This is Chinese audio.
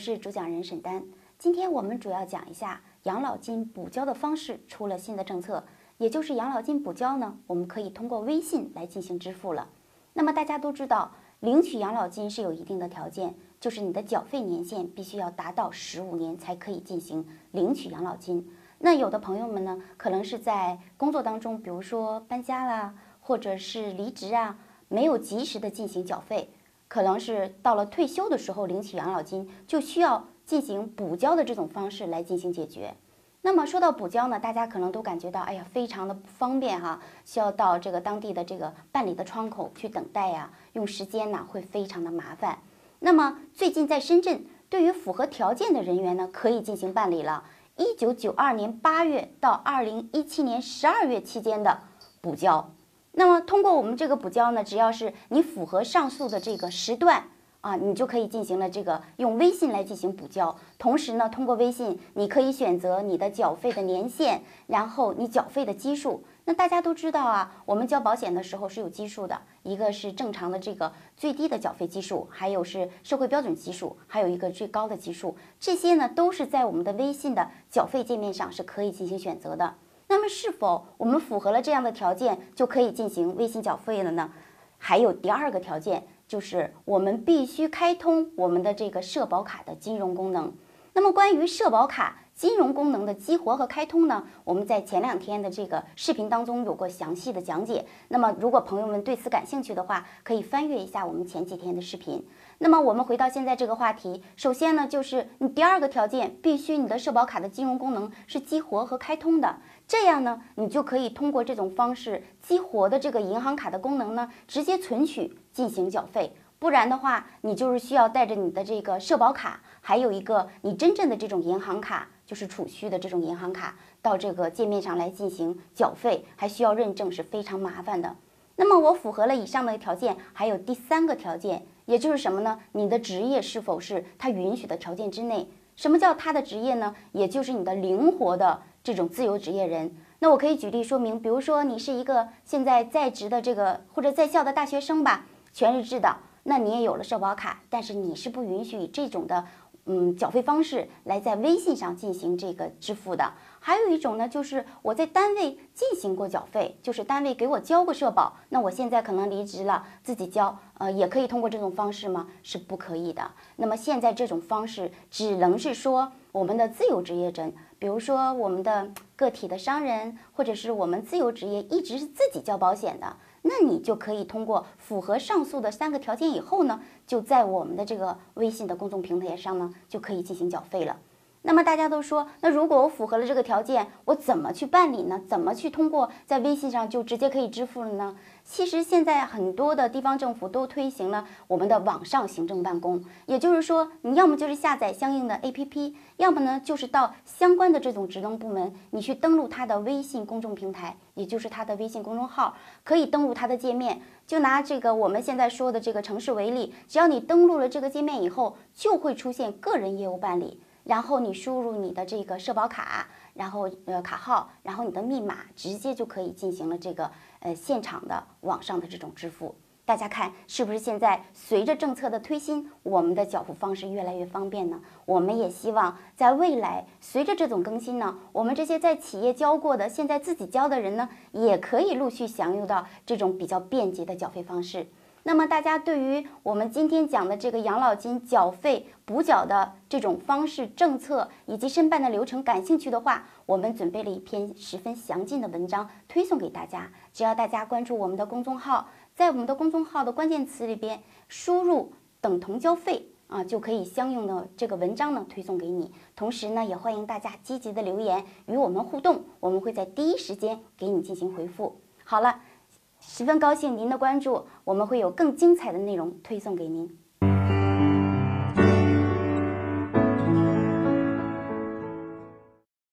是主讲人沈丹。今天我们主要讲一下养老金补交的方式出了新的政策，也就是养老金补交呢，我们可以通过微信来进行支付了。那么大家都知道，领取养老金是有一定的条件，就是你的缴费年限必须要达到十五年才可以进行领取养老金。那有的朋友们呢，可能是在工作当中，比如说搬家啦，或者是离职啊，没有及时的进行缴费，可能是到了退休的时候领取养老金就需要。进行补交的这种方式来进行解决。那么说到补交呢，大家可能都感觉到，哎呀，非常的不方便哈，需要到这个当地的这个办理的窗口去等待呀，用时间呢会非常的麻烦。那么最近在深圳，对于符合条件的人员呢，可以进行办理了。一九九二年八月到二零一七年十二月期间的补交，那么通过我们这个补交呢，只要是你符合上述的这个时段。啊，你就可以进行了这个用微信来进行补交，同时呢，通过微信你可以选择你的缴费的年限，然后你缴费的基数。那大家都知道啊，我们交保险的时候是有基数的，一个是正常的这个最低的缴费基数，还有是社会标准基数，还有一个最高的基数。这些呢都是在我们的微信的缴费界面上是可以进行选择的。那么是否我们符合了这样的条件就可以进行微信缴费了呢？还有第二个条件。就是我们必须开通我们的这个社保卡的金融功能。那么关于社保卡金融功能的激活和开通呢，我们在前两天的这个视频当中有过详细的讲解。那么如果朋友们对此感兴趣的话，可以翻阅一下我们前几天的视频。那么我们回到现在这个话题，首先呢，就是你第二个条件，必须你的社保卡的金融功能是激活和开通的，这样呢，你就可以通过这种方式激活的这个银行卡的功能呢，直接存取进行缴费。不然的话，你就是需要带着你的这个社保卡，还有一个你真正的这种银行卡，就是储蓄的这种银行卡，到这个界面上来进行缴费，还需要认证，是非常麻烦的。那么我符合了以上的条件，还有第三个条件。也就是什么呢？你的职业是否是他允许的条件之内？什么叫他的职业呢？也就是你的灵活的这种自由职业人。那我可以举例说明，比如说你是一个现在在职的这个或者在校的大学生吧，全日制的，那你也有了社保卡，但是你是不允许以这种的。嗯，缴费方式来在微信上进行这个支付的，还有一种呢，就是我在单位进行过缴费，就是单位给我交过社保，那我现在可能离职了，自己交，呃，也可以通过这种方式吗？是不可以的。那么现在这种方式只能是说我们的自由职业者，比如说我们的个体的商人，或者是我们自由职业一直是自己交保险的。那你就可以通过符合上述的三个条件以后呢，就在我们的这个微信的公众平台上呢，就可以进行缴费了。那么大家都说，那如果我符合了这个条件，我怎么去办理呢？怎么去通过在微信上就直接可以支付了呢？其实现在很多的地方政府都推行了我们的网上行政办公，也就是说，你要么就是下载相应的 APP，要么呢就是到相关的这种职能部门，你去登录他的微信公众平台，也就是他的微信公众号，可以登录他的界面。就拿这个我们现在说的这个城市为例，只要你登录了这个界面以后，就会出现个人业务办理。然后你输入你的这个社保卡，然后呃卡号，然后你的密码，直接就可以进行了这个呃现场的网上的这种支付。大家看是不是现在随着政策的推新，我们的缴付方式越来越方便呢？我们也希望在未来随着这种更新呢，我们这些在企业交过的，现在自己交的人呢，也可以陆续享用到这种比较便捷的缴费方式。那么大家对于我们今天讲的这个养老金缴费补缴的这种方式、政策以及申办的流程感兴趣的话，我们准备了一篇十分详尽的文章推送给大家。只要大家关注我们的公众号，在我们的公众号的关键词里边输入“等同交费”啊，就可以相应的这个文章呢推送给你。同时呢，也欢迎大家积极的留言与我们互动，我们会在第一时间给你进行回复。好了。十分高兴您的关注，我们会有更精彩的内容推送给您。